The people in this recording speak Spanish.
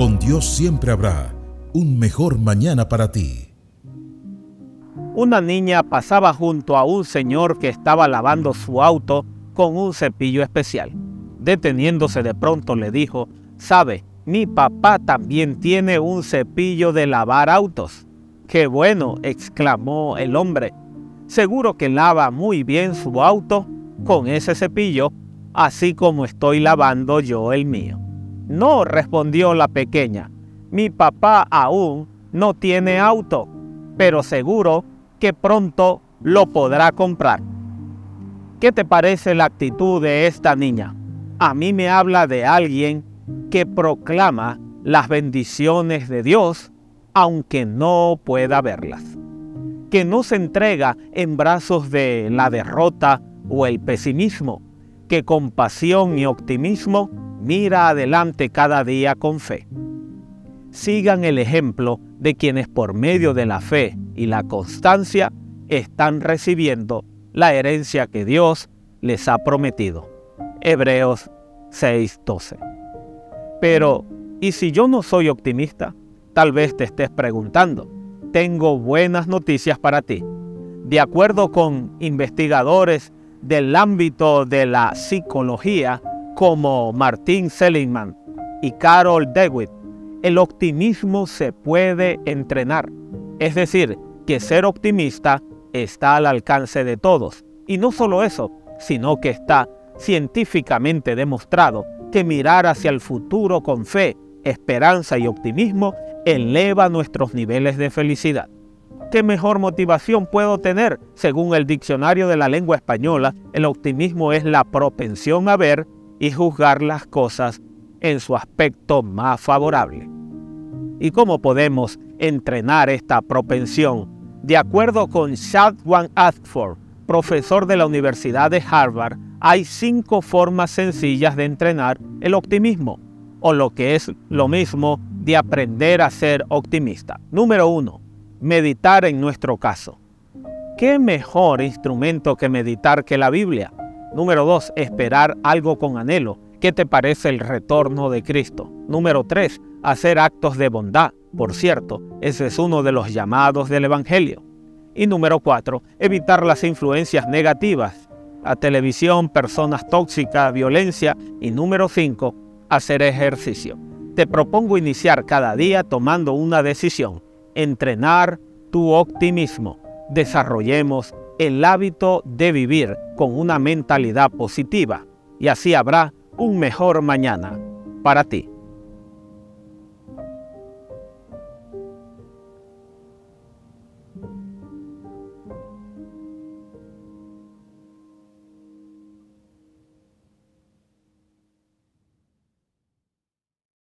Con Dios siempre habrá un mejor mañana para ti. Una niña pasaba junto a un señor que estaba lavando su auto con un cepillo especial. Deteniéndose de pronto le dijo, ¿sabe? Mi papá también tiene un cepillo de lavar autos. ¡Qué bueno! exclamó el hombre. Seguro que lava muy bien su auto con ese cepillo, así como estoy lavando yo el mío. No, respondió la pequeña. Mi papá aún no tiene auto, pero seguro que pronto lo podrá comprar. ¿Qué te parece la actitud de esta niña? A mí me habla de alguien que proclama las bendiciones de Dios aunque no pueda verlas. Que no se entrega en brazos de la derrota o el pesimismo, que con pasión y optimismo mira adelante cada día con fe. Sigan el ejemplo de quienes por medio de la fe y la constancia están recibiendo la herencia que Dios les ha prometido. Hebreos 6:12. Pero, ¿y si yo no soy optimista? Tal vez te estés preguntando. Tengo buenas noticias para ti. De acuerdo con investigadores del ámbito de la psicología como Martin Seligman y Carol Dewitt, el optimismo se puede entrenar. Es decir, que ser optimista está al alcance de todos. Y no solo eso, sino que está científicamente demostrado que mirar hacia el futuro con fe, esperanza y optimismo eleva nuestros niveles de felicidad. ¿Qué mejor motivación puedo tener? Según el diccionario de la lengua española, el optimismo es la propensión a ver y juzgar las cosas en su aspecto más favorable. ¿Y cómo podemos entrenar esta propensión? De acuerdo con Shadwan Ashford, profesor de la Universidad de Harvard, hay cinco formas sencillas de entrenar el optimismo, o lo que es lo mismo, de aprender a ser optimista. Número uno, meditar en nuestro caso. ¿Qué mejor instrumento que meditar que la Biblia? Número dos, esperar algo con anhelo. ¿Qué te parece el retorno de Cristo? Número tres, hacer actos de bondad. Por cierto, ese es uno de los llamados del Evangelio. Y número cuatro, evitar las influencias negativas a televisión, personas tóxicas, violencia y número 5, hacer ejercicio. Te propongo iniciar cada día tomando una decisión, entrenar tu optimismo. Desarrollemos el hábito de vivir con una mentalidad positiva y así habrá un mejor mañana para ti.